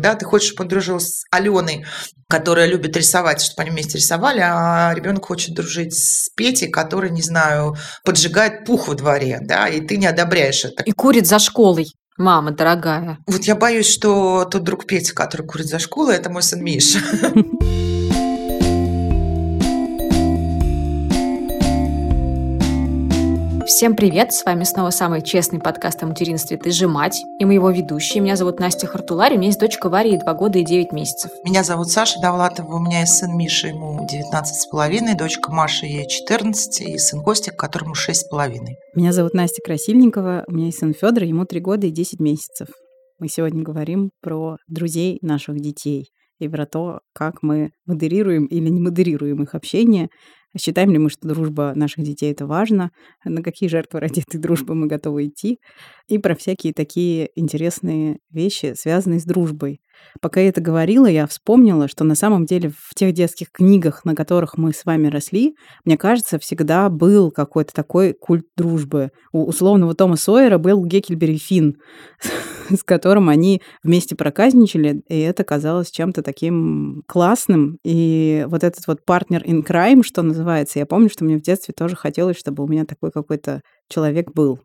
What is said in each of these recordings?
Да, ты хочешь, чтобы он дружил с Аленой, которая любит рисовать, чтобы они вместе рисовали, а ребенок хочет дружить с Петей, который, не знаю, поджигает пух во дворе, да, и ты не одобряешь это. И курит за школой. Мама дорогая. Вот я боюсь, что тот друг Петя, который курит за школой, это мой сын Миша. Всем привет! С вами снова самый честный подкаст о материнстве «Ты же мать» и мы его ведущие. Меня зовут Настя Хартулари, у меня есть дочка Варя, ей 2 года и 9 месяцев. Меня зовут Саша Давлатова, у меня есть сын Миша, ему 19 с половиной, дочка Маша, ей 14, и сын Костик, которому 6 с половиной. Меня зовут Настя Красильникова, у меня есть сын Федор, ему 3 года и 10 месяцев. Мы сегодня говорим про друзей наших детей и про то, как мы модерируем или не модерируем их общение, Считаем ли мы, что дружба наших детей это важно? На какие жертвы ради этой дружбы мы готовы идти? И про всякие такие интересные вещи, связанные с дружбой. Пока я это говорила, я вспомнила, что на самом деле в тех детских книгах, на которых мы с вами росли, мне кажется, всегда был какой-то такой культ дружбы. У условного Тома Сойера был Геккельбери Финн, с которым они вместе проказничали, и это казалось чем-то таким классным. И вот этот вот партнер in crime, что называется, я помню, что мне в детстве тоже хотелось, чтобы у меня такой какой-то человек был.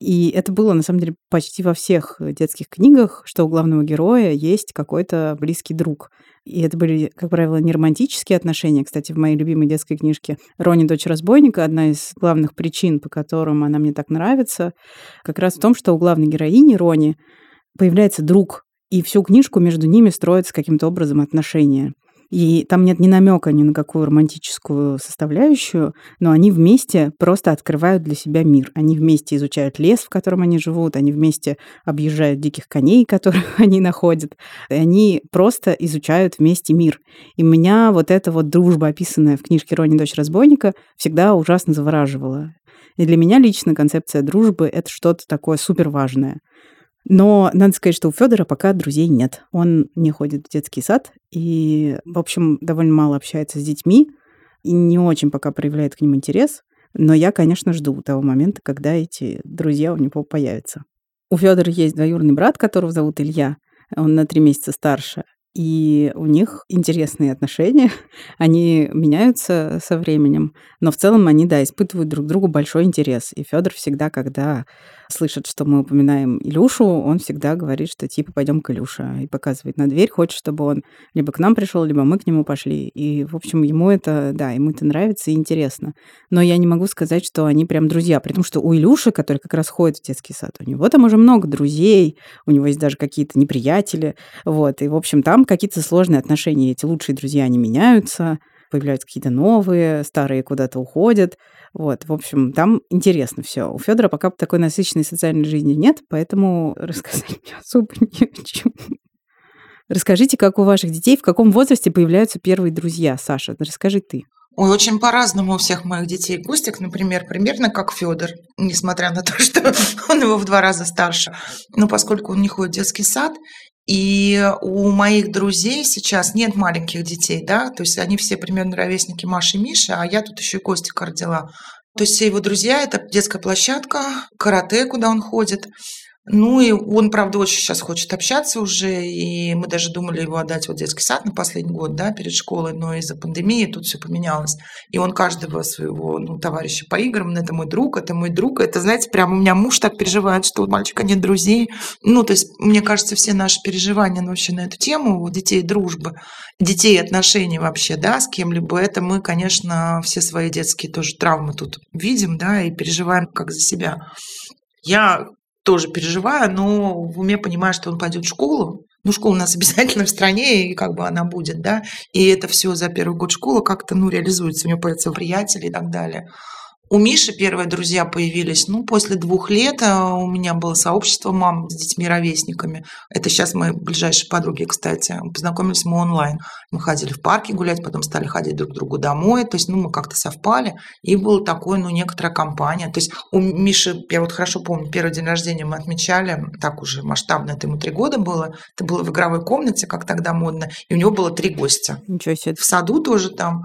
И это было, на самом деле, почти во всех детских книгах, что у главного героя есть какой-то близкий друг. И это были, как правило, не романтические отношения. Кстати, в моей любимой детской книжке «Рони, дочь разбойника» одна из главных причин, по которым она мне так нравится, как раз в том, что у главной героини Рони появляется друг, и всю книжку между ними строятся каким-то образом отношения. И там нет ни намека ни на какую романтическую составляющую, но они вместе просто открывают для себя мир. Они вместе изучают лес, в котором они живут, они вместе объезжают диких коней, которых они находят. И они просто изучают вместе мир. И меня вот эта вот дружба, описанная в книжке «Рони, дочь разбойника», всегда ужасно завораживала. И для меня лично концепция дружбы — это что-то такое супер важное. Но надо сказать, что у Федора пока друзей нет. Он не ходит в детский сад и, в общем, довольно мало общается с детьми и не очень пока проявляет к ним интерес. Но я, конечно, жду того момента, когда эти друзья у него появятся. У Федора есть двоюродный брат, которого зовут Илья. Он на три месяца старше. И у них интересные отношения. Они меняются со временем. Но в целом они, да, испытывают друг другу большой интерес. И Федор всегда, когда слышит, что мы упоминаем Илюшу, он всегда говорит, что типа пойдем к Илюше и показывает на дверь, хочет, чтобы он либо к нам пришел, либо мы к нему пошли. И, в общем, ему это, да, ему это нравится и интересно. Но я не могу сказать, что они прям друзья, при том, что у Илюши, который как раз ходит в детский сад, у него там уже много друзей, у него есть даже какие-то неприятели, вот, и, в общем, там какие-то сложные отношения, эти лучшие друзья, они меняются, появляются какие-то новые, старые куда-то уходят. Вот, в общем, там интересно все. У Федора пока такой насыщенной социальной жизни нет, поэтому рассказать мне особо не о чем. Расскажите, как у ваших детей, в каком возрасте появляются первые друзья, Саша? Расскажи ты. Ой, очень по-разному у всех моих детей. Костик, например, примерно как Федор, несмотря на то, что он его в два раза старше. Но поскольку он не ходит в детский сад, и у моих друзей сейчас нет маленьких детей, да, то есть они все примерно ровесники Маши и Миши, а я тут еще и Костика родила. То есть все его друзья – это детская площадка, карате, куда он ходит. Ну и он, правда, очень сейчас хочет общаться уже, и мы даже думали его отдать в детский сад на последний год, да, перед школой, но из-за пандемии тут все поменялось. И он каждого своего ну, товарища по играм, это мой друг, это мой друг, это, знаете, прям у меня муж так переживает, что у мальчика нет друзей. Ну, то есть, мне кажется, все наши переживания ну, вообще на эту тему, у детей дружбы, детей отношений вообще, да, с кем-либо, это мы, конечно, все свои детские тоже травмы тут видим, да, и переживаем как за себя. Я тоже переживаю, но в уме понимаю, что он пойдет в школу. Ну, школа у нас обязательно в стране, и как бы она будет, да. И это все за первый год школы как-то, ну, реализуется. У него появятся приятели и так далее. У Миши первые друзья появились, ну, после двух лет а, у меня было сообщество мам с детьми-ровесниками. Это сейчас мои ближайшие подруги, кстати. Познакомились мы онлайн. Мы ходили в парке гулять, потом стали ходить друг к другу домой. То есть, ну, мы как-то совпали. И было такое, ну, некоторая компания. То есть у Миши, я вот хорошо помню, первый день рождения мы отмечали, так уже масштабно, это ему три года было. Это было в игровой комнате, как тогда модно. И у него было три гостя. Ничего себе. В саду тоже там.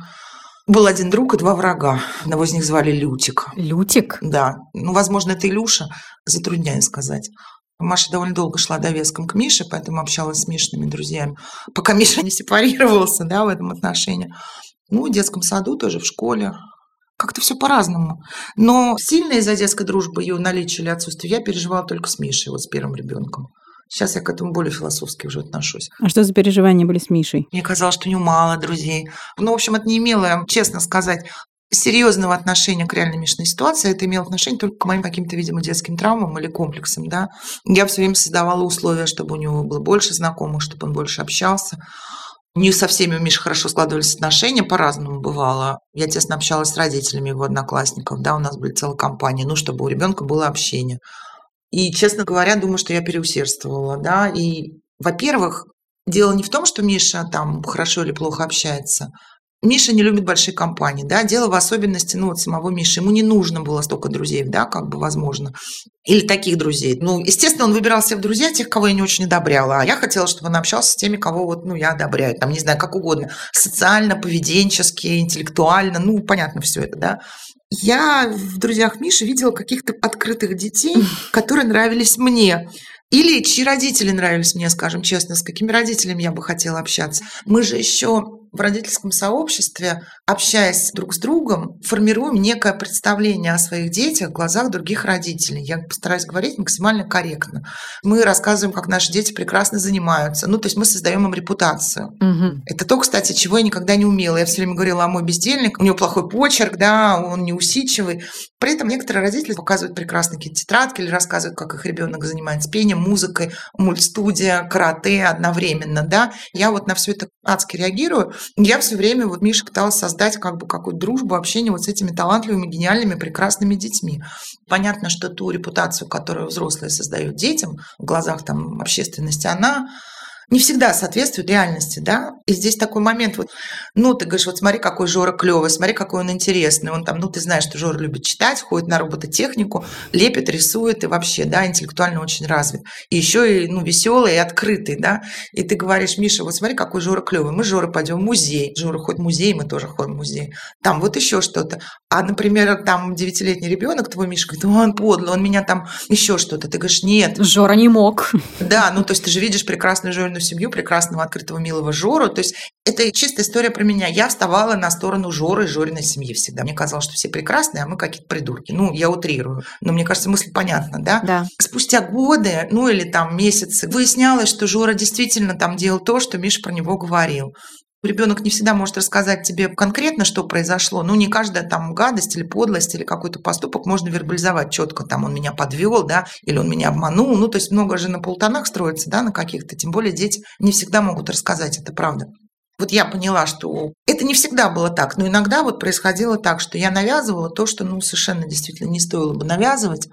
Был один друг и два врага. Одного из них звали Лютик. Лютик? Да. Ну, возможно, это Илюша. Затрудняюсь сказать. Маша довольно долго шла довеском к Мише, поэтому общалась с Мишными друзьями, пока Миша не сепарировался да, в этом отношении. Ну, в детском саду тоже, в школе. Как-то все по-разному. Но сильно из-за детской дружбы ее наличие или отсутствие я переживала только с Мишей, вот с первым ребенком. Сейчас я к этому более философски уже отношусь. А что за переживания были с Мишей? Мне казалось, что у него мало друзей. Ну, в общем, это не имело, честно сказать, серьезного отношения к реальной Мишиной ситуации, это имело отношение только к моим каким-то, видимо, детским травмам или комплексам, да. Я все время создавала условия, чтобы у него было больше знакомых, чтобы он больше общался. Не со всеми у Миши хорошо складывались отношения, по-разному бывало. Я тесно общалась с родителями его одноклассников, да, у нас были целые компании, ну, чтобы у ребенка было общение. И, честно говоря, думаю, что я переусердствовала, да, и, во-первых, дело не в том, что Миша там хорошо или плохо общается, Миша не любит большие компании, да, дело в особенности, ну, вот самого Миши. Ему не нужно было столько друзей, да, как бы возможно. Или таких друзей. Ну, естественно, он выбирал себе в друзья тех, кого я не очень одобряла. А я хотела, чтобы он общался с теми, кого вот, ну, я одобряю. Там, не знаю, как угодно. Социально, поведенчески, интеллектуально. Ну, понятно все это, да. Я в друзьях Миши видела каких-то открытых детей, которые нравились мне. Или чьи родители нравились мне, скажем честно, с какими родителями я бы хотела общаться. Мы же еще в родительском сообществе, общаясь друг с другом, формируем некое представление о своих детях в глазах других родителей. Я постараюсь говорить максимально корректно. Мы рассказываем, как наши дети прекрасно занимаются. Ну, то есть мы создаем им репутацию. Угу. Это то, кстати, чего я никогда не умела. Я все время говорила, а мой бездельник, у него плохой почерк, да, он неусидчивый. При этом некоторые родители показывают прекрасные какие-то тетрадки или рассказывают, как их ребенок занимается пением, музыкой, мультстудия, карате одновременно, да. Я вот на все это адски реагирую. Я все время, вот Миша пыталась создать как бы какую-то дружбу, общение вот с этими талантливыми, гениальными, прекрасными детьми. Понятно, что ту репутацию, которую взрослые создают детям в глазах там общественности, она не всегда соответствует реальности, да. И здесь такой момент, вот, ну, ты говоришь, вот смотри, какой Жора клевый, смотри, какой он интересный. Он там, ну, ты знаешь, что Жора любит читать, ходит на робототехнику, лепит, рисует и вообще, да, интеллектуально очень развит. И еще и, ну, веселый и открытый, да. И ты говоришь, Миша, вот смотри, какой Жора клевый. Мы с Жорой пойдем в музей. Жора ходит в музей, мы тоже ходим в музей. Там вот еще что-то. А, например, там девятилетний ребенок, твой Миша, говорит, он подлый, он меня там еще что-то. Ты говоришь, нет. Жора не мог. Да, ну, то есть ты же видишь прекрасную Жорину семью, прекрасного, открытого, милого Жору. То есть это чистая история про меня. Я вставала на сторону Жоры и Жориной семьи всегда. Мне казалось, что все прекрасные, а мы какие-то придурки. Ну, я утрирую. Но мне кажется, мысль понятна, да? Да. Спустя годы, ну или там месяцы, выяснялось, что Жора действительно там делал то, что Миша про него говорил. Ребенок не всегда может рассказать тебе конкретно, что произошло. Ну, не каждая там гадость или подлость или какой-то поступок можно вербализовать четко. Там он меня подвел, да, или он меня обманул. Ну, то есть много же на полтонах строится, да, на каких-то. Тем более дети не всегда могут рассказать, это правда. Вот я поняла, что это не всегда было так, но иногда вот происходило так, что я навязывала то, что, ну, совершенно действительно не стоило бы навязывать.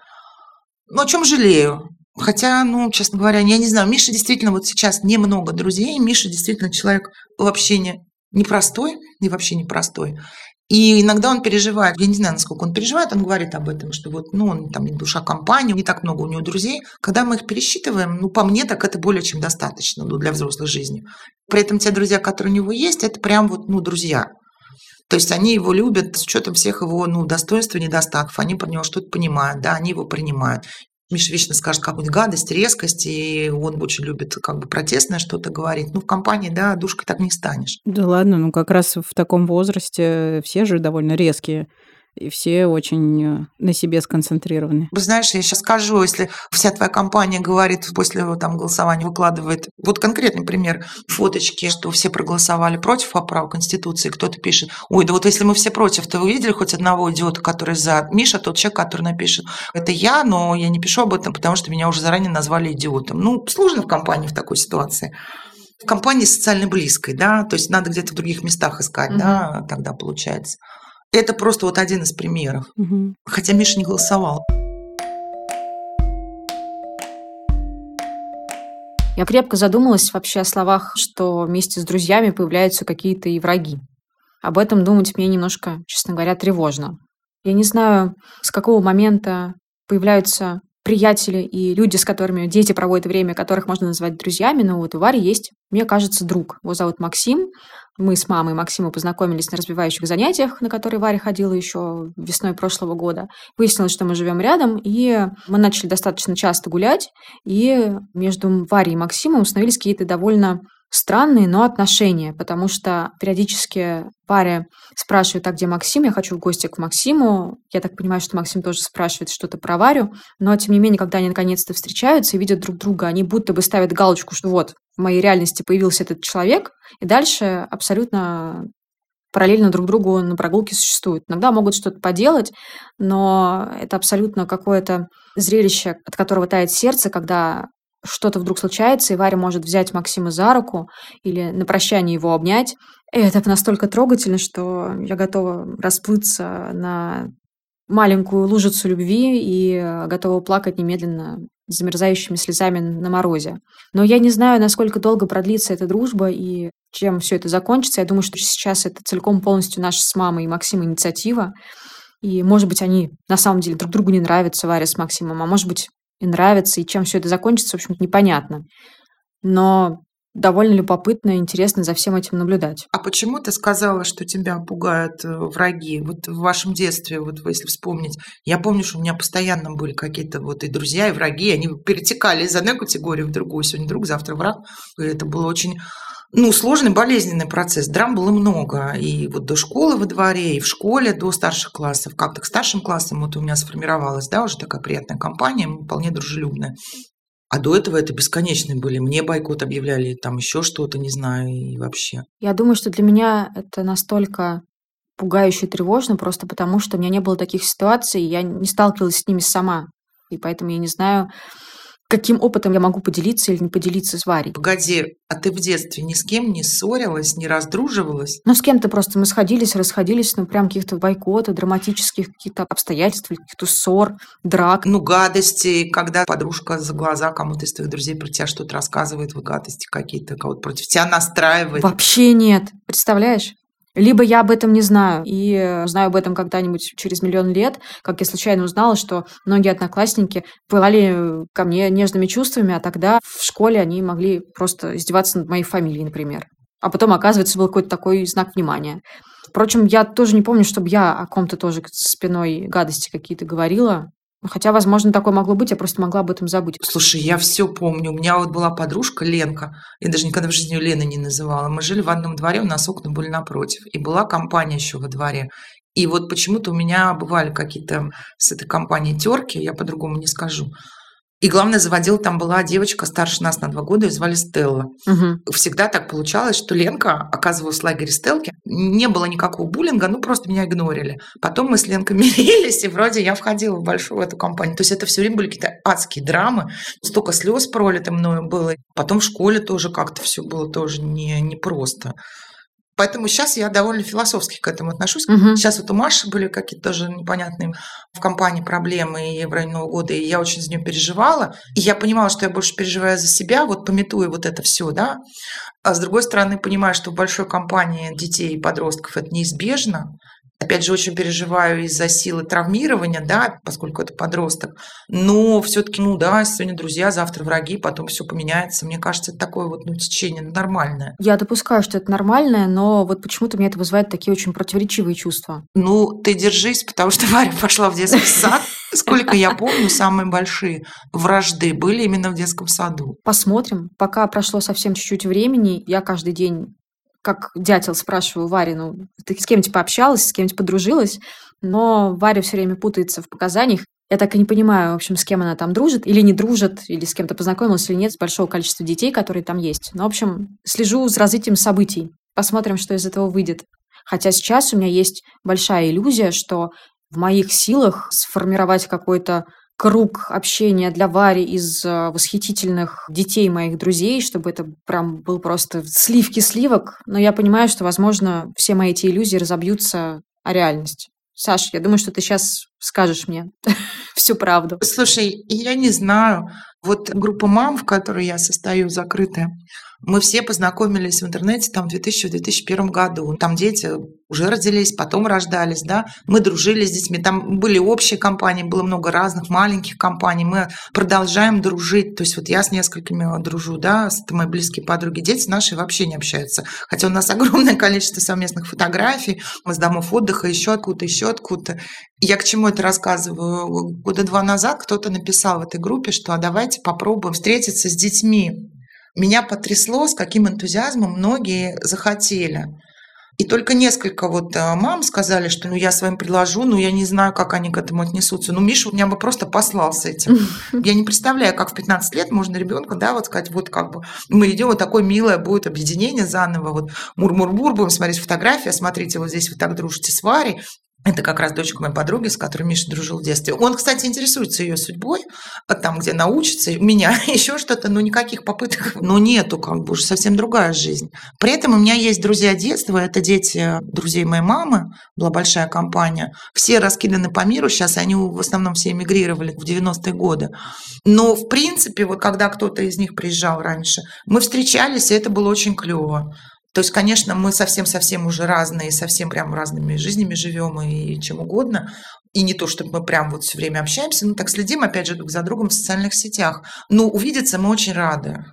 Но о чем жалею? Хотя, ну, честно говоря, я не знаю, Миша действительно вот сейчас немного друзей, Миша действительно человек вообще не непростой и вообще непростой. И иногда он переживает, я не знаю, насколько он переживает, он говорит об этом, что вот, ну, он там душа компании, не так много у него друзей. Когда мы их пересчитываем, ну, по мне, так это более чем достаточно ну, для взрослой жизни. При этом те друзья, которые у него есть, это прям вот, ну, друзья. То есть они его любят с учетом всех его ну, достоинств и недостатков. Они про него что-то понимают, да, они его принимают. Миша вечно скажет какую-нибудь гадость, резкость, и он очень любит как бы протестное что-то говорить. Ну, в компании, да, душкой так не станешь. Да ладно, ну как раз в таком возрасте все же довольно резкие и все очень э, на себе сконцентрированы. Вы знаешь, я сейчас скажу, если вся твоя компания говорит после там, голосования, выкладывает, вот конкретный пример, фоточки, что все проголосовали против поправок Конституции, кто-то пишет, ой, да вот если мы все против, то вы видели хоть одного идиота, который за? Миша тот человек, который напишет, это я, но я не пишу об этом, потому что меня уже заранее назвали идиотом. Ну, сложно в компании в такой ситуации в компании социально близкой, да, то есть надо где-то в других местах искать, угу. да, тогда получается. Это просто вот один из примеров. Угу. Хотя Миша не голосовал. Я крепко задумалась вообще о словах, что вместе с друзьями появляются какие-то и враги. Об этом думать мне немножко, честно говоря, тревожно. Я не знаю, с какого момента появляются приятели и люди, с которыми дети проводят время, которых можно назвать друзьями, но вот у Вари есть, мне кажется, друг. Его зовут Максим. Мы с мамой Максима познакомились на развивающих занятиях, на которые Варя ходила еще весной прошлого года. Выяснилось, что мы живем рядом, и мы начали достаточно часто гулять, и между Варей и Максимом установились какие-то довольно странные, но отношения, потому что периодически Варя спрашивает, а где Максим? Я хочу в гости к Максиму. Я так понимаю, что Максим тоже спрашивает что-то про Варю, но тем не менее, когда они наконец-то встречаются и видят друг друга, они будто бы ставят галочку, что вот, в моей реальности появился этот человек, и дальше абсолютно параллельно друг другу на прогулке существуют. Иногда могут что-то поделать, но это абсолютно какое-то зрелище, от которого тает сердце, когда что-то вдруг случается, и Варя может взять Максима за руку или на прощание его обнять. И это настолько трогательно, что я готова расплыться на маленькую лужицу любви и готова плакать немедленно замерзающими слезами на морозе. Но я не знаю, насколько долго продлится эта дружба и чем все это закончится. Я думаю, что сейчас это целиком полностью наша с мамой и Максима инициатива. И, может быть, они на самом деле друг другу не нравятся, Варя с Максимом, а может быть, и нравится, и чем все это закончится, в общем-то, непонятно. Но довольно любопытно и интересно за всем этим наблюдать. А почему ты сказала, что тебя пугают э, враги? Вот в вашем детстве, вот если вспомнить, я помню, что у меня постоянно были какие-то вот и друзья, и враги, они перетекали из одной категории в другую. Сегодня друг, завтра враг. И это было очень ну, сложный, болезненный процесс. Драм было много. И вот до школы во дворе, и в школе до старших классов. Как-то к старшим классам вот у меня сформировалась, да, уже такая приятная компания, вполне дружелюбная. А до этого это бесконечные были. Мне бойкот объявляли, там еще что-то, не знаю, и вообще. Я думаю, что для меня это настолько пугающе и тревожно, просто потому что у меня не было таких ситуаций, я не сталкивалась с ними сама. И поэтому я не знаю, каким опытом я могу поделиться или не поделиться с Варей. Погоди, а ты в детстве ни с кем не ссорилась, не раздруживалась? Ну, с кем-то просто мы сходились, расходились, ну, прям каких-то бойкотов, драматических каких-то обстоятельств, каких-то ссор, драк. Ну, гадости, когда подружка за глаза кому-то из твоих друзей про тебя что-то рассказывает, вы гадости какие-то, кого-то против тебя настраивает. Вообще нет. Представляешь? Либо я об этом не знаю, и знаю об этом когда-нибудь через миллион лет, как я случайно узнала, что многие одноклассники пылали ко мне нежными чувствами, а тогда в школе они могли просто издеваться над моей фамилией, например. А потом, оказывается, был какой-то такой знак внимания. Впрочем, я тоже не помню, чтобы я о ком-то тоже спиной гадости какие-то говорила. Хотя, возможно, такое могло быть, я просто могла об этом забыть. Слушай, я все помню. У меня вот была подружка Ленка. Я даже никогда в жизни ее Лена не называла. Мы жили в одном дворе, у нас окна были напротив. И была компания еще во дворе. И вот почему-то у меня бывали какие-то с этой компанией терки, я по-другому не скажу. И главное, заводил там была девочка старше нас на два года, ее звали Стелла. Угу. Всегда так получалось, что Ленка оказывалась в лагере Стелки. Не было никакого буллинга, ну просто меня игнорили. Потом мы с Ленкой мирились, и вроде я входила в большую эту компанию. То есть это все время были какие-то адские драмы. Столько слез пролито мною было. Потом в школе тоже как-то все было тоже не, не просто. Поэтому сейчас я довольно философски к этому отношусь. Угу. Сейчас вот у Маши были какие-то тоже непонятные в компании проблемы и в районе Нового года, и я очень за нее переживала. И я понимала, что я больше переживаю за себя, вот пометуя вот это все, да. А с другой стороны, понимаю, что в большой компании детей и подростков это неизбежно. Опять же, очень переживаю из-за силы травмирования, да, поскольку это подросток. Но все-таки, ну да, сегодня друзья, завтра враги, потом все поменяется. Мне кажется, это такое вот ну, течение нормальное. Я допускаю, что это нормальное, но вот почему-то мне это вызывает такие очень противоречивые чувства. Ну, ты держись, потому что Варя пошла в детский сад. Сколько я помню, самые большие вражды были именно в детском саду. Посмотрим. Пока прошло совсем чуть-чуть времени, я каждый день как дятел спрашиваю Варю, ну, ты с кем-нибудь пообщалась, с кем-нибудь подружилась, но Варя все время путается в показаниях. Я так и не понимаю, в общем, с кем она там дружит, или не дружит, или с кем-то познакомилась, или нет, с большого количества детей, которые там есть. Но, в общем, слежу за развитием событий. Посмотрим, что из этого выйдет. Хотя сейчас у меня есть большая иллюзия, что в моих силах сформировать какой-то круг общения для Вари из э, восхитительных детей моих друзей, чтобы это прям был просто сливки сливок. Но я понимаю, что, возможно, все мои эти иллюзии разобьются о реальность. Саш, я думаю, что ты сейчас скажешь мне всю правду. Слушай, я не знаю. Вот группа мам, в которой я состою, закрытая, мы все познакомились в интернете там в 2000-2001 году. Там дети уже родились, потом рождались, да. Мы дружили с детьми. Там были общие компании, было много разных маленьких компаний. Мы продолжаем дружить. То есть вот я с несколькими дружу, да, это мои близкие подруги. Дети наши вообще не общаются. Хотя у нас огромное количество совместных фотографий. Мы с домов отдыха, еще откуда-то, еще откуда-то. Я к чему это рассказываю? Года два назад кто-то написал в этой группе, что а давайте попробуем встретиться с детьми меня потрясло, с каким энтузиазмом многие захотели. И только несколько вот э, мам сказали, что ну я своим предложу, но я не знаю, как они к этому отнесутся. Ну, Миша у меня бы просто послал с этим. Я не представляю, как в 15 лет можно ребенка, да, вот сказать, вот как бы мы идем, вот такое милое будет объединение заново, вот мур-мур-мур, будем смотреть фотографии, смотрите, вот здесь вы так дружите с Варей, это как раз дочка моей подруги, с которой Миша дружил в детстве. Он, кстати, интересуется ее судьбой, а там, где научится, у меня еще что-то, но никаких попыток, но нету, как бы уже совсем другая жизнь. При этом у меня есть друзья детства, это дети друзей моей мамы, была большая компания. Все раскиданы по миру сейчас, они в основном все эмигрировали в 90-е годы. Но, в принципе, вот когда кто-то из них приезжал раньше, мы встречались, и это было очень клево. То есть, конечно, мы совсем-совсем уже разные, совсем прям разными жизнями живем и чем угодно. И не то, чтобы мы прям вот все время общаемся, но так следим, опять же, друг за другом в социальных сетях. Но увидеться мы очень рады.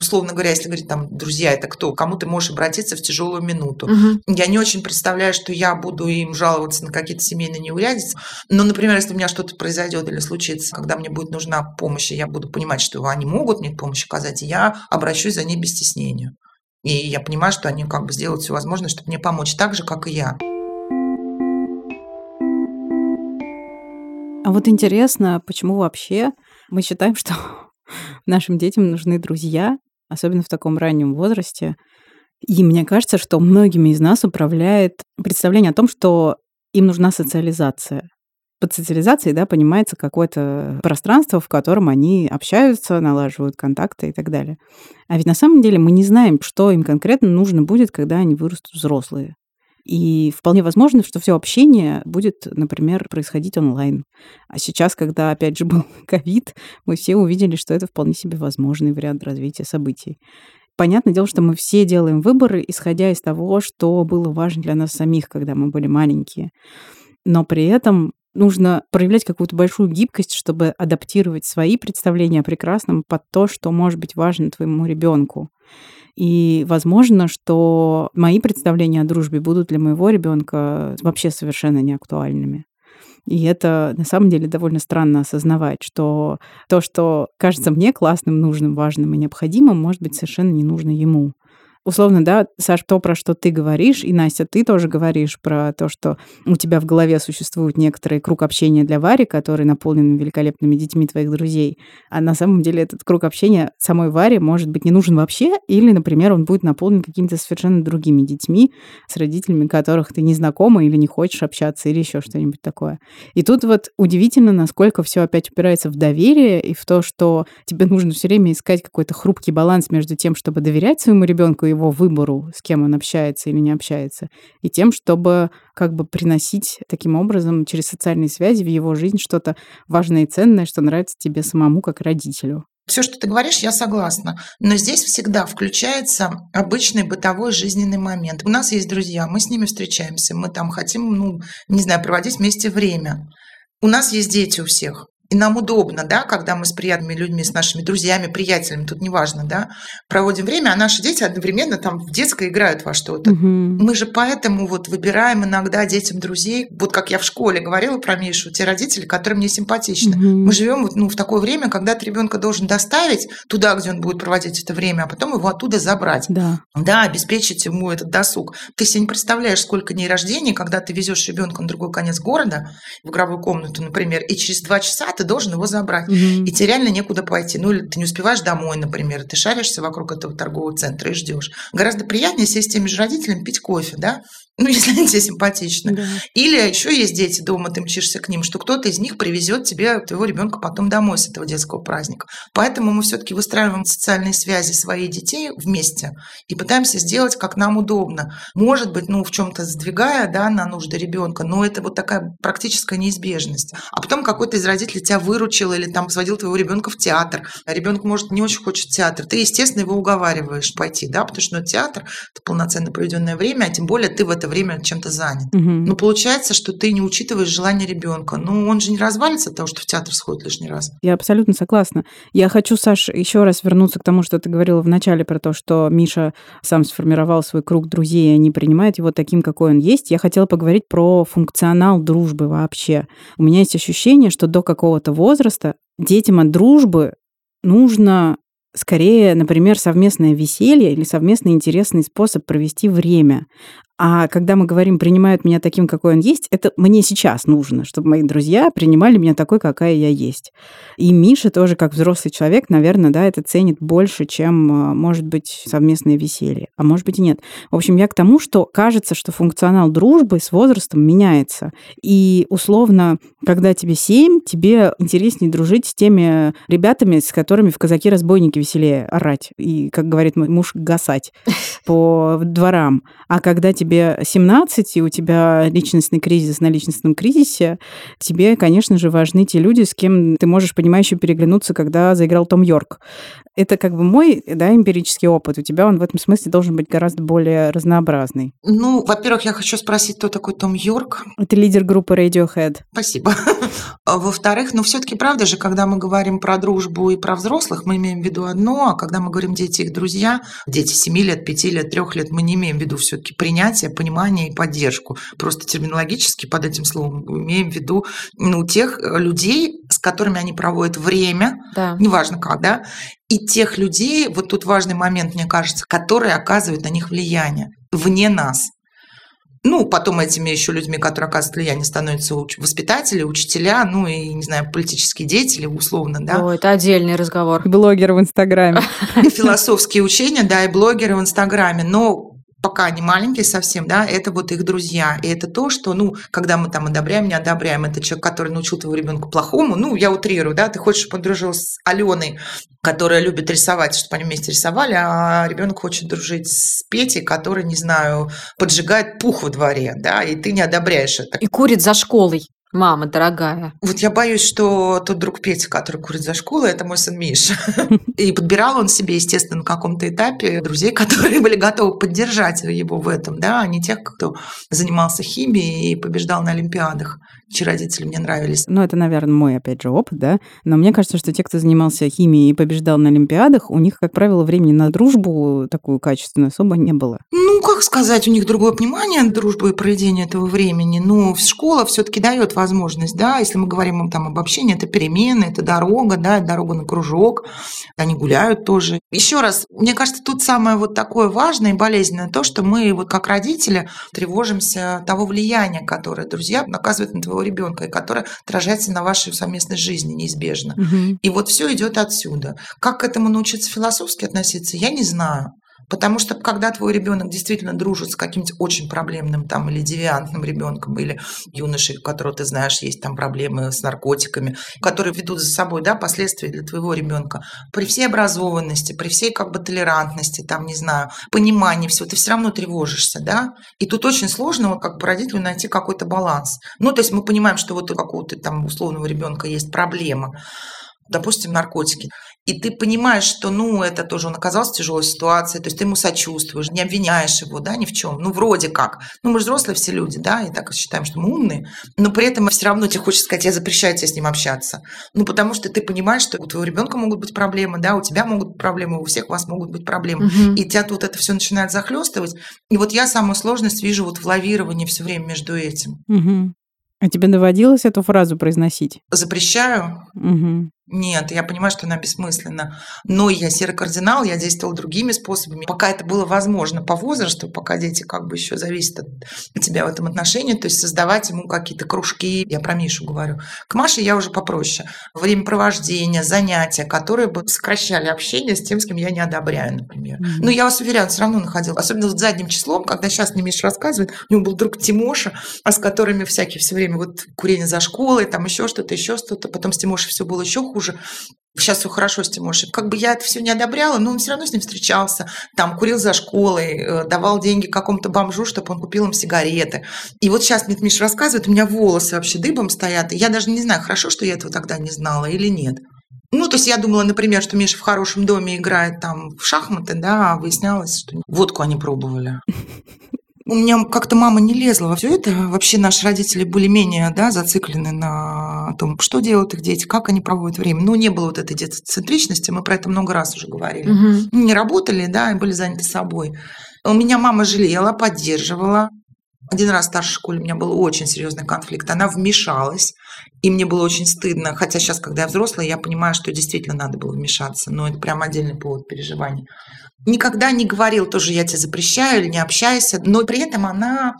Условно говоря, если говорить там, друзья, это кто? Кому ты можешь обратиться в тяжелую минуту? Угу. Я не очень представляю, что я буду им жаловаться на какие-то семейные неурядицы. Но, например, если у меня что-то произойдет или случится, когда мне будет нужна помощь, и я буду понимать, что они могут мне помощь оказать, и я обращусь за ней без стеснения. И я понимаю, что они как бы сделают все возможное, чтобы мне помочь, так же, как и я. А вот интересно, почему вообще мы считаем, что нашим детям нужны друзья, особенно в таком раннем возрасте. И мне кажется, что многими из нас управляет представление о том, что им нужна социализация под социализацией да, понимается какое-то пространство, в котором они общаются, налаживают контакты и так далее. А ведь на самом деле мы не знаем, что им конкретно нужно будет, когда они вырастут взрослые. И вполне возможно, что все общение будет, например, происходить онлайн. А сейчас, когда, опять же, был ковид, мы все увидели, что это вполне себе возможный вариант развития событий. Понятное дело, что мы все делаем выборы, исходя из того, что было важно для нас самих, когда мы были маленькие. Но при этом нужно проявлять какую-то большую гибкость, чтобы адаптировать свои представления о прекрасном под то, что может быть важно твоему ребенку. И возможно, что мои представления о дружбе будут для моего ребенка вообще совершенно неактуальными. И это на самом деле довольно странно осознавать, что то, что кажется мне классным, нужным, важным и необходимым, может быть совершенно не нужно ему условно, да, Саш, то, про что ты говоришь, и Настя, ты тоже говоришь про то, что у тебя в голове существует некоторый круг общения для Вари, который наполнен великолепными детьми твоих друзей, а на самом деле этот круг общения самой Варе может быть не нужен вообще, или, например, он будет наполнен какими-то совершенно другими детьми, с родителями которых ты не знакома или не хочешь общаться, или еще что-нибудь такое. И тут вот удивительно, насколько все опять упирается в доверие и в то, что тебе нужно все время искать какой-то хрупкий баланс между тем, чтобы доверять своему ребенку и его выбору, с кем он общается или не общается, и тем, чтобы как бы приносить таким образом через социальные связи в его жизнь что-то важное и ценное, что нравится тебе самому как родителю. Все, что ты говоришь, я согласна. Но здесь всегда включается обычный бытовой жизненный момент. У нас есть друзья, мы с ними встречаемся, мы там хотим, ну, не знаю, проводить вместе время. У нас есть дети у всех. И нам удобно, да, когда мы с приятными людьми, с нашими друзьями, приятелями, тут неважно, да, проводим время, а наши дети одновременно там в детской играют во что-то. Угу. Мы же поэтому вот выбираем иногда детям друзей. Вот как я в школе говорила про Мишу, те родители, которые мне симпатичны. Угу. Мы живем вот, ну, в такое время, когда ты ребенка должен доставить туда, где он будет проводить это время, а потом его оттуда забрать. Да. Да, обеспечить ему этот досуг. Ты себе не представляешь, сколько дней рождения, когда ты везешь ребенка на другой конец города, в игровую комнату, например, и через два часа ты должен его забрать. Угу. И тебе реально некуда пойти. Ну, или ты не успеваешь домой, например, ты шаришься вокруг этого торгового центра и ждешь. Гораздо приятнее сесть с теми же родителями, пить кофе, да, ну, если они тебе симпатичны. Да. Или еще есть дети дома, ты мчишься к ним, что кто-то из них привезет тебе твоего ребенка потом домой с этого детского праздника. Поэтому мы все-таки выстраиваем социальные связи своих детей вместе и пытаемся сделать, как нам удобно. Может быть, ну, в чем-то сдвигая, да, на нужды ребенка, но это вот такая практическая неизбежность. А потом какой-то из родителей тебя выручил или там сводил твоего ребенка в театр. А ребенок, может, не очень хочет театр. Ты, естественно, его уговариваешь пойти, да, потому что ну, театр – это полноценно проведенное время, а тем более ты в это время чем-то занят. Угу. Но получается, что ты не учитываешь желание ребенка. Ну, он же не развалится от того, что в театр сходит лишний раз. Я абсолютно согласна. Я хочу, Саш, еще раз вернуться к тому, что ты говорила в начале про то, что Миша сам сформировал свой круг друзей, и они принимают его таким, какой он есть. Я хотела поговорить про функционал дружбы вообще. У меня есть ощущение, что до какого-то возраста детям от дружбы нужно скорее, например, совместное веселье или совместный интересный способ провести время. А когда мы говорим «принимают меня таким, какой он есть», это мне сейчас нужно, чтобы мои друзья принимали меня такой, какая я есть. И Миша тоже, как взрослый человек, наверное, да, это ценит больше, чем, а, может быть, совместное веселье. А может быть и нет. В общем, я к тому, что кажется, что функционал дружбы с возрастом меняется. И условно, когда тебе семь, тебе интереснее дружить с теми ребятами, с которыми в казаки-разбойники веселее орать. И, как говорит мой муж, гасать по дворам. А когда тебе тебе 17, и у тебя личностный кризис на личностном кризисе, тебе, конечно же, важны те люди, с кем ты можешь понимающе переглянуться, когда заиграл Том Йорк. Это как бы мой да, эмпирический опыт. У тебя он в этом смысле должен быть гораздо более разнообразный. Ну, во-первых, я хочу спросить, кто такой Том Йорк? Это лидер группы Radiohead. Спасибо. А во-вторых, ну, все-таки правда же, когда мы говорим про дружбу и про взрослых, мы имеем в виду одно, а когда мы говорим дети их друзья, дети 7 лет, 5 лет, 3 лет, мы не имеем в виду все-таки принятие, понимание и поддержку. Просто терминологически под этим словом имеем в виду ну, тех людей, с которыми они проводят время, да. неважно как, да, и тех людей, вот тут важный момент, мне кажется, которые оказывают на них влияние вне нас. Ну, потом этими еще людьми, которые оказывают влияние, становятся воспитатели, учителя, ну и, не знаю, политические деятели, условно, да. О, это отдельный разговор. Блогеры в Инстаграме. Философские учения, да, и блогеры в Инстаграме. Но пока они маленькие совсем, да, это вот их друзья. И это то, что, ну, когда мы там одобряем, не одобряем, это человек, который научил твоего ребенка плохому, ну, я утрирую, да, ты хочешь, чтобы он дружил с Аленой, которая любит рисовать, чтобы они вместе рисовали, а ребенок хочет дружить с Петей, который, не знаю, поджигает пух во дворе, да, и ты не одобряешь это. И курит за школой. Мама дорогая. Вот я боюсь, что тот друг Петя, который курит за школой, это мой сын Миша. И подбирал он себе, естественно, на каком-то этапе друзей, которые были готовы поддержать его в этом, да, а не тех, кто занимался химией и побеждал на Олимпиадах чьи родители мне нравились. Ну, это, наверное, мой, опять же, опыт, да. Но мне кажется, что те, кто занимался химией и побеждал на Олимпиадах, у них, как правило, времени на дружбу такую качественную особо не было. Ну, как сказать, у них другое понимание дружбы и проведения этого времени. Ну, школа все-таки дает возможность, да, если мы говорим там об общении, это перемены, это дорога, да, дорога на кружок, они гуляют тоже. Еще раз, мне кажется, тут самое вот такое важное и болезненное то, что мы вот как родители тревожимся того влияния, которое друзья оказывают на твоего ребенка, и которая отражается на вашей совместной жизни неизбежно. Угу. И вот все идет отсюда. Как к этому научиться философски относиться, я не знаю. Потому что когда твой ребенок действительно дружит с каким-то очень проблемным там или девиантным ребенком, или юношей, у которого ты знаешь, есть там проблемы с наркотиками, которые ведут за собой да, последствия для твоего ребенка, при всей образованности, при всей как бы толерантности, там, не знаю, понимании всего, ты все равно тревожишься, да? И тут очень сложно вот, как бы родителю найти какой-то баланс. Ну, то есть мы понимаем, что вот у какого-то там условного ребенка есть проблема, допустим, наркотики и ты понимаешь, что, ну, это тоже он оказался в тяжелой ситуации, то есть ты ему сочувствуешь, не обвиняешь его, да, ни в чем, ну, вроде как. Ну, мы же взрослые все люди, да, и так считаем, что мы умные, но при этом все равно тебе хочется сказать, я запрещаю тебе с ним общаться. Ну, потому что ты понимаешь, что у твоего ребенка могут быть проблемы, да, у тебя могут быть проблемы, у всех вас могут быть проблемы, угу. и тебя тут это все начинает захлестывать. И вот я самую сложность вижу вот в лавировании все время между этим. Угу. А тебе доводилось эту фразу произносить? Запрещаю. Угу. Нет, я понимаю, что она бессмысленна. Но я серый кардинал, я действовала другими способами. Пока это было возможно по возрасту, пока дети как бы еще зависят от тебя в этом отношении, то есть создавать ему какие-то кружки. Я про Мишу говорю. К Маше я уже попроще. Времяпровождение, занятия, которые бы сокращали общение с тем, с кем я не одобряю, например. Mm-hmm. Но я вас уверяю, все равно находил. Особенно с задним числом, когда сейчас мне Миша рассказывает, у него был друг Тимоша, а с которыми всякие все время вот курение за школой, там еще что-то, еще что-то. Потом с Тимошей все было еще хуже хуже. Сейчас все хорошо с Тимошей. Как бы я это все не одобряла, но он все равно с ним встречался. Там курил за школой, э, давал деньги какому-то бомжу, чтобы он купил им сигареты. И вот сейчас мне Миша рассказывает, у меня волосы вообще дыбом стоят. Я даже не знаю, хорошо, что я этого тогда не знала или нет. Ну, то есть я думала, например, что Миша в хорошем доме играет там в шахматы, да, а выяснялось, что водку они пробовали. у меня как-то мама не лезла во все это. Вообще наши родители были менее да, зациклены на том, что делают их дети, как они проводят время. Ну, не было вот этой детоцентричности, мы про это много раз уже говорили. Угу. Не работали, да, и были заняты собой. У меня мама жалела, поддерживала. Один раз в старшей школе у меня был очень серьезный конфликт. Она вмешалась, и мне было очень стыдно. Хотя сейчас, когда я взрослая, я понимаю, что действительно надо было вмешаться. Но это прям отдельный повод переживаний никогда не говорил тоже, я тебе запрещаю или не общайся, но при этом она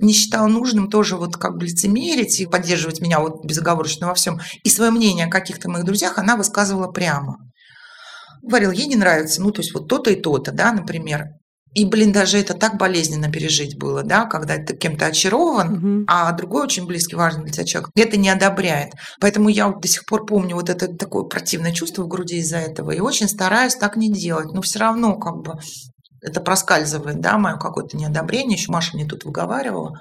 не считала нужным тоже вот как бы лицемерить и поддерживать меня вот безоговорочно во всем. И свое мнение о каких-то моих друзьях она высказывала прямо. Говорила, ей не нравится, ну, то есть вот то-то и то-то, да, например. И, блин, даже это так болезненно пережить было, да, когда ты кем-то очарован, угу. а другой очень близкий, важный для тебя человек это не одобряет. Поэтому я до сих пор помню вот это такое противное чувство в груди из-за этого. И очень стараюсь так не делать. Но все равно как бы это проскальзывает, да, мое какое-то неодобрение. Еще Маша мне тут выговаривала.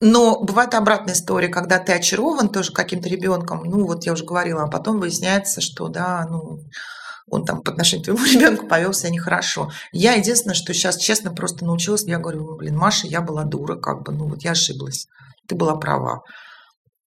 Но бывает обратная история, когда ты очарован тоже каким-то ребенком, ну вот я уже говорила, а потом выясняется, что да, ну он там по отношению к твоему ребенку повел себя нехорошо. Я единственное, что сейчас честно просто научилась, я говорю, блин, Маша, я была дура, как бы, ну вот я ошиблась, ты была права.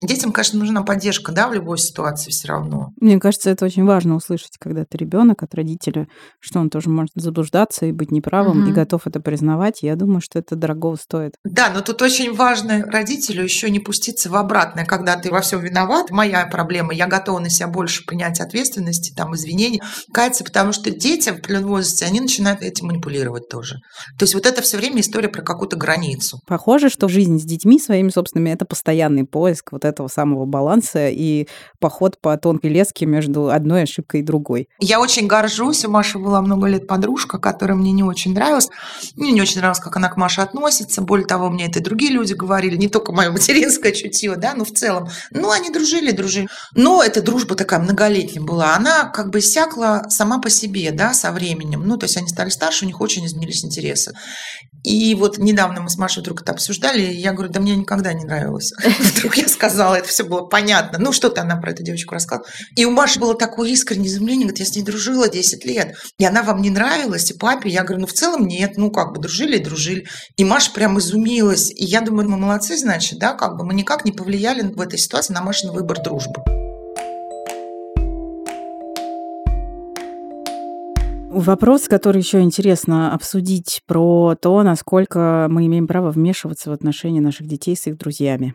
Детям, конечно, нужна поддержка, да, в любой ситуации все равно. Мне кажется, это очень важно услышать, когда ты ребенок от родителя, что он тоже может заблуждаться и быть неправым, угу. и готов это признавать. Я думаю, что это дорого стоит. Да, но тут очень важно родителю еще не пуститься в обратное, когда ты во всем виноват. Моя проблема, я готова на себя больше принять ответственности, там, извинений, каяться, потому что дети в определенном возрасте, они начинают этим манипулировать тоже. То есть вот это все время история про какую-то границу. Похоже, что жизнь с детьми своими собственными – это постоянный поиск вот этого самого баланса и поход по тонкой леске между одной ошибкой и другой. Я очень горжусь. У Маши была много лет подружка, которая мне не очень нравилась. Мне не очень нравилось, как она к Маше относится. Более того, мне это и другие люди говорили, не только мое материнское чутье, да, но в целом. Ну, они дружили, дружили. Но эта дружба такая многолетняя была. Она как бы иссякла сама по себе, да, со временем. Ну, то есть они стали старше, у них очень изменились интересы. И вот недавно мы с Машей вдруг это обсуждали, и я говорю, да мне никогда не нравилось. Вдруг я сказала, это все было понятно. Ну, что-то она про эту девочку рассказала. И у Маши было такое искреннее изумление, говорит, я с ней дружила 10 лет, и она вам не нравилась, и папе. Я говорю, ну, в целом нет, ну, как бы дружили и дружили. И Маша прям изумилась. И я думаю, мы молодцы, значит, да, как бы мы никак не повлияли в этой ситуации на Машин выбор дружбы. Вопрос, который еще интересно обсудить, про то, насколько мы имеем право вмешиваться в отношения наших детей с их друзьями.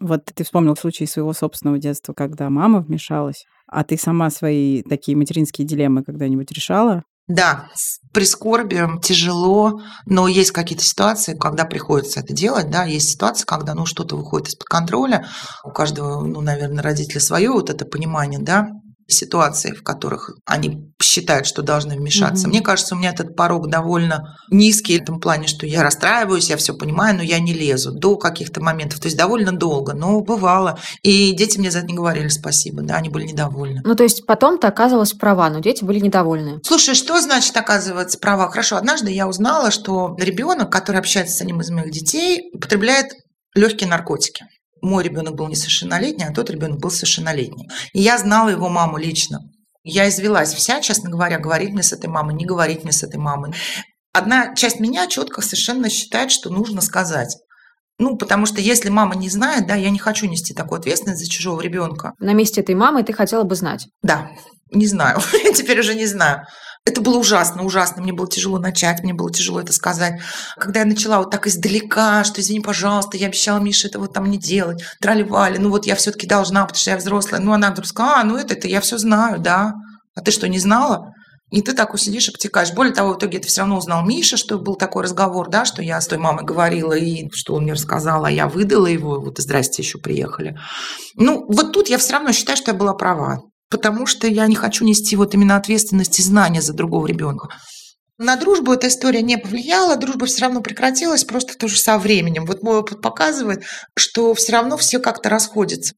Вот ты вспомнил случай своего собственного детства, когда мама вмешалась, а ты сама свои такие материнские дилеммы когда-нибудь решала? Да, с прискорбием тяжело, но есть какие-то ситуации, когда приходится это делать, да, есть ситуации, когда, ну, что-то выходит из-под контроля, у каждого, ну, наверное, родителя свое вот это понимание, да, ситуации, в которых они считают, что должны вмешаться. Угу. Мне кажется, у меня этот порог довольно низкий в том плане, что я расстраиваюсь, я все понимаю, но я не лезу до каких-то моментов. То есть довольно долго, но бывало. И дети мне за это не говорили спасибо, да, они были недовольны. Ну, то есть потом ты оказывалась права, но дети были недовольны. Слушай, что значит оказываться права? Хорошо, однажды я узнала, что ребенок, который общается с одним из моих детей, употребляет легкие наркотики мой ребенок был несовершеннолетний, а тот ребенок был совершеннолетний. И я знала его маму лично. Я извелась вся, честно говоря, говорить мне с этой мамой, не говорить мне с этой мамой. Одна часть меня четко совершенно считает, что нужно сказать. Ну, потому что если мама не знает, да, я не хочу нести такую ответственность за чужого ребенка. На месте этой мамы ты хотела бы знать? Да, не знаю. Теперь уже не знаю. Это было ужасно, ужасно. Мне было тяжело начать, мне было тяжело это сказать. Когда я начала вот так издалека, что извини, пожалуйста, я обещала Мише этого там не делать, трали-вали, ну вот я все-таки должна, потому что я взрослая. Ну она вдруг сказала, а, ну это, это я все знаю, да. А ты что, не знала? И ты так сидишь и потекаешь. Более того, в итоге это все равно узнал Миша, что был такой разговор, да, что я с той мамой говорила, и что он мне рассказал, а я выдала его, вот и здрасте еще приехали. Ну, вот тут я все равно считаю, что я была права потому что я не хочу нести вот именно ответственность и знания за другого ребенка. На дружбу эта история не повлияла, дружба все равно прекратилась, просто тоже со временем. Вот мой опыт показывает, что все равно все как-то расходятся.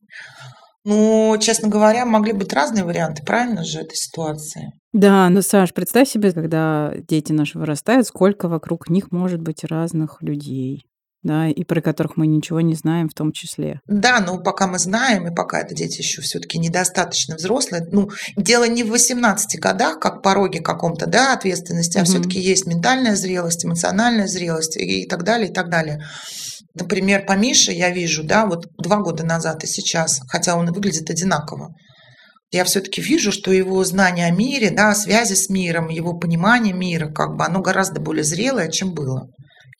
Ну, честно говоря, могли быть разные варианты, правильно же, этой ситуации? Да, ну, Саш, представь себе, когда дети наши вырастают, сколько вокруг них может быть разных людей да, и про которых мы ничего не знаем в том числе. Да, но пока мы знаем, и пока это дети еще все-таки недостаточно взрослые, ну, дело не в 18 годах, как пороге каком-то, да, ответственности, а угу. все-таки есть ментальная зрелость, эмоциональная зрелость и так далее, и так далее. Например, по Мише я вижу, да, вот два года назад и сейчас, хотя он выглядит одинаково, я все-таки вижу, что его знание о мире, да, связи с миром, его понимание мира, как бы оно гораздо более зрелое, чем было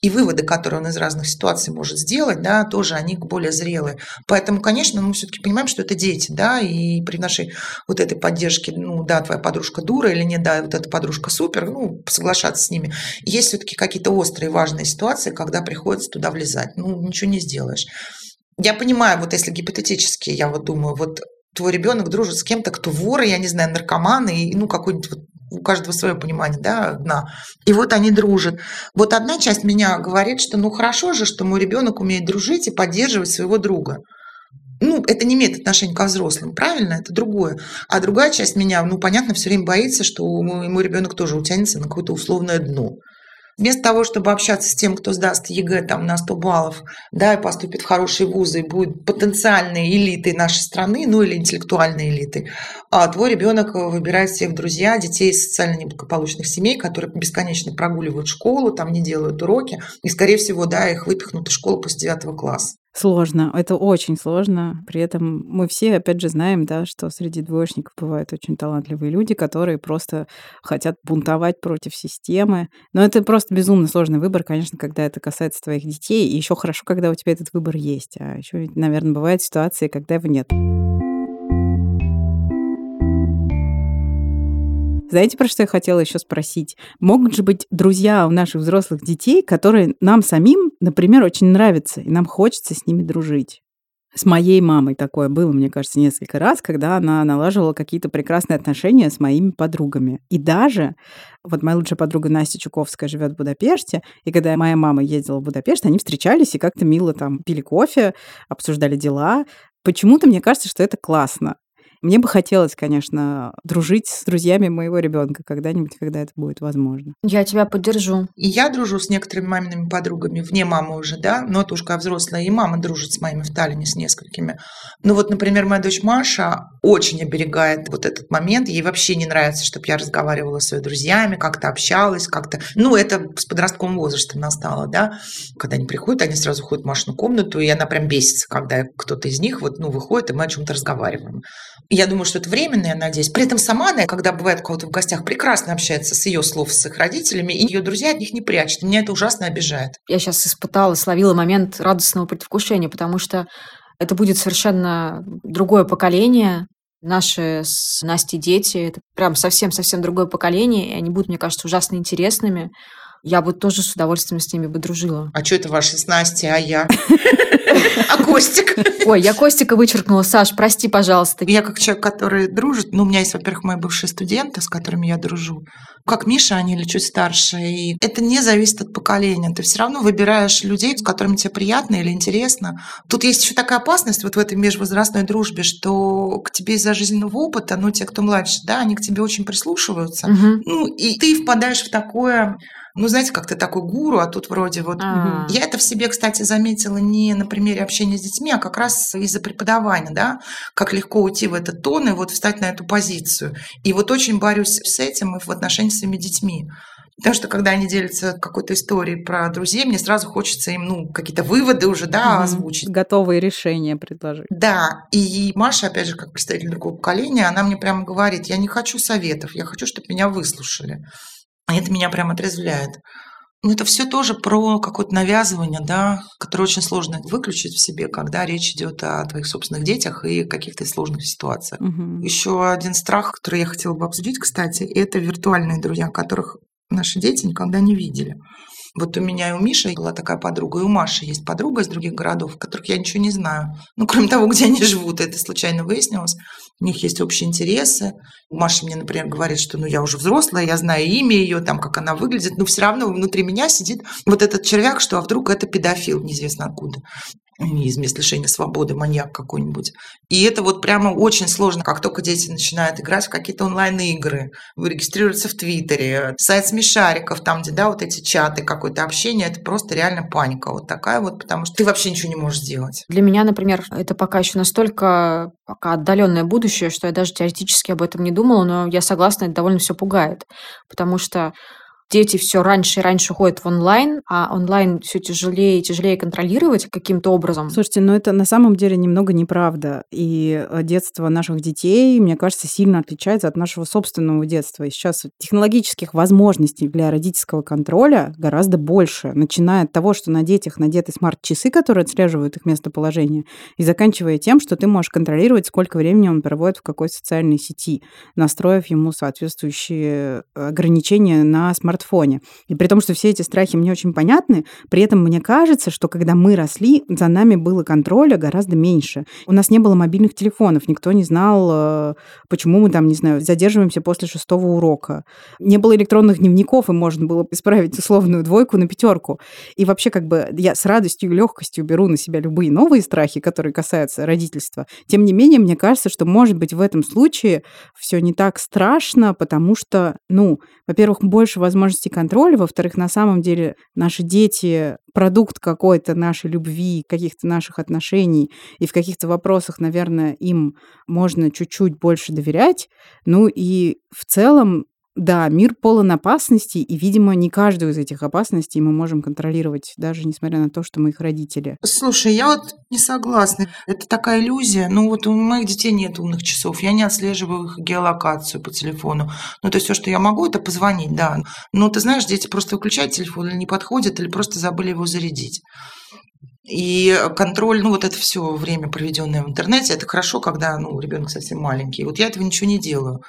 и выводы, которые он из разных ситуаций может сделать, да, тоже они более зрелые. Поэтому, конечно, мы все-таки понимаем, что это дети, да, и при нашей вот этой поддержке, ну, да, твоя подружка дура или нет, да, вот эта подружка супер, ну, соглашаться с ними. Есть все-таки какие-то острые, важные ситуации, когда приходится туда влезать. Ну, ничего не сделаешь. Я понимаю, вот если гипотетически, я вот думаю, вот твой ребенок дружит с кем-то, кто вор, я не знаю, наркоман, и, ну, какой-нибудь вот у каждого свое понимание, да, одна. И вот они дружат. Вот одна часть меня говорит, что ну хорошо же, что мой ребенок умеет дружить и поддерживать своего друга. Ну, это не имеет отношения к взрослым, правильно? Это другое. А другая часть меня, ну, понятно, все время боится, что мой, мой ребенок тоже утянется на какое-то условное дно. Вместо того, чтобы общаться с тем, кто сдаст ЕГЭ там, на 100 баллов, да, и поступит в хорошие вузы, и будет потенциальной элитой нашей страны, ну или интеллектуальной элитой, а твой ребенок выбирает всех друзья, детей из социально неблагополучных семей, которые бесконечно прогуливают школу, там не делают уроки, и, скорее всего, да, их выпихнут из школы после 9 класса. Сложно, это очень сложно. При этом мы все, опять же, знаем, да, что среди двоечников бывают очень талантливые люди, которые просто хотят бунтовать против системы. Но это просто безумно сложный выбор, конечно, когда это касается твоих детей. И еще хорошо, когда у тебя этот выбор есть. А еще, наверное, бывают ситуации, когда его нет. Знаете, про что я хотела еще спросить? Могут же быть друзья у наших взрослых детей, которые нам самим, например, очень нравятся, и нам хочется с ними дружить. С моей мамой такое было, мне кажется, несколько раз, когда она налаживала какие-то прекрасные отношения с моими подругами. И даже, вот моя лучшая подруга Настя Чуковская живет в Будапеште, и когда моя мама ездила в Будапешт, они встречались и как-то мило там пили кофе, обсуждали дела. Почему-то мне кажется, что это классно. Мне бы хотелось, конечно, дружить с друзьями моего ребенка когда-нибудь, когда это будет возможно. Я тебя поддержу. И я дружу с некоторыми мамиными подругами, вне мамы уже, да, но это уж как взрослая, и мама дружит с моими в Таллине с несколькими. Ну вот, например, моя дочь Маша очень оберегает вот этот момент, ей вообще не нравится, чтобы я разговаривала с ее друзьями, как-то общалась, как-то, ну это с подростковым возрастом настало, да, когда они приходят, они сразу ходят в Машину комнату, и она прям бесится, когда кто-то из них вот, ну, выходит, и мы о чем-то разговариваем. Я думаю, что это временно, я надеюсь. При этом сама она, когда бывает у кого-то в гостях, прекрасно общается с ее слов, с их родителями, и ее друзья от них не прячут. Меня это ужасно обижает. Я сейчас испытала, словила момент радостного предвкушения, потому что это будет совершенно другое поколение, Наши с Настей дети – это прям совсем-совсем другое поколение, и они будут, мне кажется, ужасно интересными. Я бы тоже с удовольствием с ними бы дружила. А что это ваши с Настей, а я? А Костик? Ой, я Костика вычеркнула. Саш, прости, пожалуйста. Я как человек, который дружит, ну, у меня есть, во-первых, мои бывшие студенты, с которыми я дружу. Как Миша, они или чуть старше. И это не зависит от поколения. Ты все равно выбираешь людей, с которыми тебе приятно или интересно. Тут есть еще такая опасность вот в этой межвозрастной дружбе, что к тебе из-за жизненного опыта, ну, те, кто младше, да, они к тебе очень прислушиваются. Угу. Ну, и ты впадаешь в такое ну, знаете, как ты такой гуру, а тут вроде вот... А-а-а. Я это в себе, кстати, заметила не на примере общения с детьми, а как раз из-за преподавания, да, как легко уйти в этот тон и вот встать на эту позицию. И вот очень борюсь с этим и в отношении с своими детьми. Потому что когда они делятся какой-то историей про друзей, мне сразу хочется им, ну, какие-то выводы уже, да, Мгм. озвучить. Готовые решения предложить. Да, и Маша, опять же, как представитель другого поколения, она мне прямо говорит, я не хочу советов, я хочу, чтобы меня выслушали. И это меня прямо отрезвляет. Ну, это все тоже про какое-то навязывание, да, которое очень сложно выключить в себе, когда речь идет о твоих собственных детях и каких-то сложных ситуациях. Мгм. Еще один страх, который я хотела бы обсудить, кстати, это виртуальные друзья, которых наши дети никогда не видели. Вот у меня и у Миши была такая подруга, и у Маши есть подруга из других городов, которых я ничего не знаю. Ну, кроме того, где они живут, это случайно выяснилось. У них есть общие интересы. Маша мне, например, говорит, что ну я уже взрослая, я знаю имя ее, там, как она выглядит, но все равно внутри меня сидит вот этот червяк, что а вдруг это педофил, неизвестно откуда из мест лишения свободы, маньяк какой-нибудь. И это вот прямо очень сложно, как только дети начинают играть в какие-то онлайн-игры, регистрируются в Твиттере, сайт смешариков, там, где, да, вот эти чаты, какое-то общение, это просто реально паника вот такая вот, потому что ты вообще ничего не можешь сделать. Для меня, например, это пока еще настолько пока отдаленное будущее, что я даже теоретически об этом не думала, но я согласна, это довольно все пугает, потому что дети все раньше и раньше ходят в онлайн, а онлайн все тяжелее и тяжелее контролировать каким-то образом. Слушайте, ну это на самом деле немного неправда. И э, детство наших детей, мне кажется, сильно отличается от нашего собственного детства. И сейчас технологических возможностей для родительского контроля гораздо больше, начиная от того, что на детях надеты смарт-часы, которые отслеживают их местоположение, и заканчивая тем, что ты можешь контролировать, сколько времени он проводит в какой социальной сети, настроив ему соответствующие ограничения на смартфоне. И при том, что все эти страхи мне очень понятны, при этом мне кажется, что когда мы росли, за нами было контроля гораздо меньше. У нас не было мобильных телефонов, никто не знал, э, почему мы там, не знаю, задерживаемся после шестого урока. Не было электронных дневников, и можно было исправить условную двойку на пятерку. И вообще, как бы, я с радостью и легкостью беру на себя любые новые страхи, которые касаются родительства. Тем не менее, мне кажется, что, может быть, в этом случае все не так страшно, потому что, ну, во-первых, больше возможностей контроля, во-вторых, на самом деле наши дети продукт какой-то нашей любви, каких-то наших отношений, и в каких-то вопросах, наверное, им можно чуть-чуть больше доверять. Ну и в целом да, мир полон опасностей, и, видимо, не каждую из этих опасностей мы можем контролировать, даже несмотря на то, что мы их родители. Слушай, я вот не согласна. Это такая иллюзия. Ну вот у моих детей нет умных часов. Я не отслеживаю их геолокацию по телефону. Ну то есть все, что я могу, это позвонить, да. Но ты знаешь, дети просто выключают телефон или не подходят, или просто забыли его зарядить. И контроль, ну вот это все время, проведенное в интернете, это хорошо, когда ну, ребенок совсем маленький. Вот я этого ничего не делаю.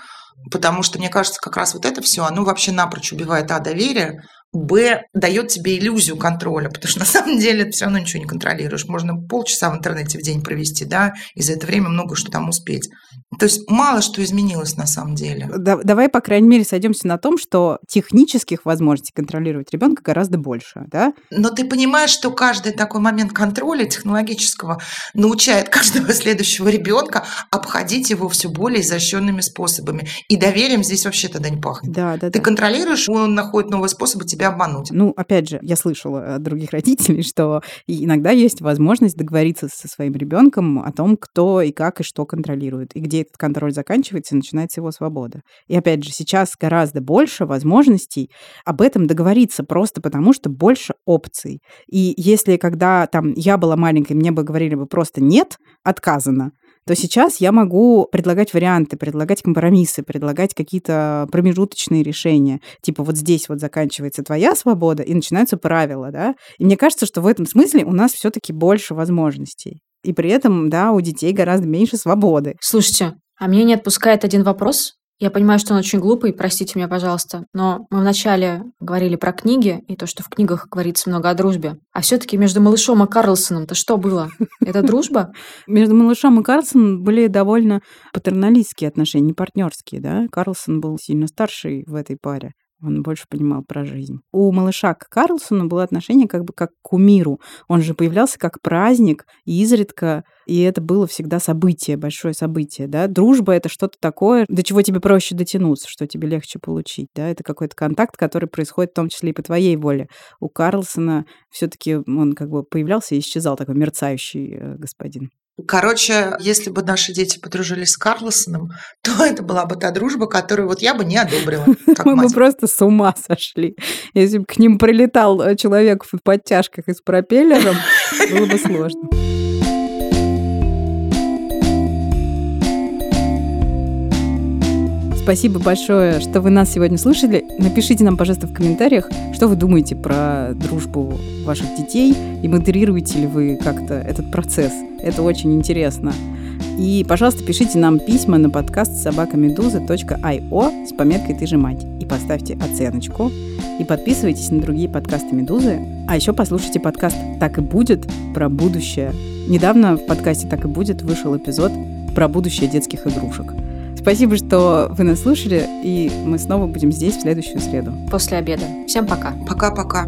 Потому что, мне кажется, как раз вот это все, оно вообще напрочь убивает А доверие, Б дает тебе иллюзию контроля, потому что на самом деле ты все равно ничего не контролируешь. Можно полчаса в интернете в день провести, да, и за это время много что там успеть. То есть мало что изменилось на самом деле. Да, давай, по крайней мере, сойдемся на том, что технических возможностей контролировать ребенка гораздо больше, да? Но ты понимаешь, что каждый такой момент контроля технологического научает каждого следующего ребенка обходить его все более изощренными способами. И доверием здесь вообще тогда не пахнет. Да, да, Ты да. контролируешь, он находит новые способы тебя обмануть. Ну, опять же, я слышала от других родителей, что иногда есть возможность договориться со своим ребенком о том, кто и как и что контролирует, и где этот контроль заканчивается начинается его свобода. И опять же, сейчас гораздо больше возможностей об этом договориться, просто потому что больше опций. И если когда там я была маленькой, мне бы говорили бы просто нет, отказано, то сейчас я могу предлагать варианты, предлагать компромиссы, предлагать какие-то промежуточные решения. Типа вот здесь вот заканчивается твоя свобода и начинаются правила, да? И мне кажется, что в этом смысле у нас все-таки больше возможностей. И при этом, да, у детей гораздо меньше свободы. Слушайте, а меня не отпускает один вопрос. Я понимаю, что он очень глупый, простите меня, пожалуйста, но мы вначале говорили про книги и то, что в книгах говорится много о дружбе. А все-таки между малышом и Карлсоном-то что было? Это дружба? Между малышом и Карлсоном были довольно патерналистские отношения, не партнерские, да? Карлсон был сильно старший в этой паре. Он больше понимал про жизнь. У малыша к Карлсону было отношение как бы как к кумиру. Он же появлялся как праздник, и изредка, и это было всегда событие, большое событие, да. Дружба — это что-то такое, до чего тебе проще дотянуться, что тебе легче получить, да. Это какой-то контакт, который происходит в том числе и по твоей воле. У Карлсона все таки он как бы появлялся и исчезал, такой мерцающий э, господин. Короче, если бы наши дети подружились с Карлосоном, то это была бы та дружба, которую вот я бы не одобрила. Мы бы просто с ума сошли. Если бы к ним прилетал э, человек в подтяжках и с пропеллером, было бы сложно. Спасибо большое, что вы нас сегодня слушали. Напишите нам, пожалуйста, в комментариях, что вы думаете про дружбу ваших детей и модерируете ли вы как-то этот процесс. Это очень интересно. И, пожалуйста, пишите нам письма на подкаст собакамедуза.io с пометкой «Ты же мать». И поставьте оценочку. И подписывайтесь на другие подкасты «Медузы». А еще послушайте подкаст «Так и будет» про будущее. Недавно в подкасте «Так и будет» вышел эпизод про будущее детских игрушек. Спасибо, что вы нас слушали, и мы снова будем здесь в следующую среду. После обеда. Всем пока. Пока-пока.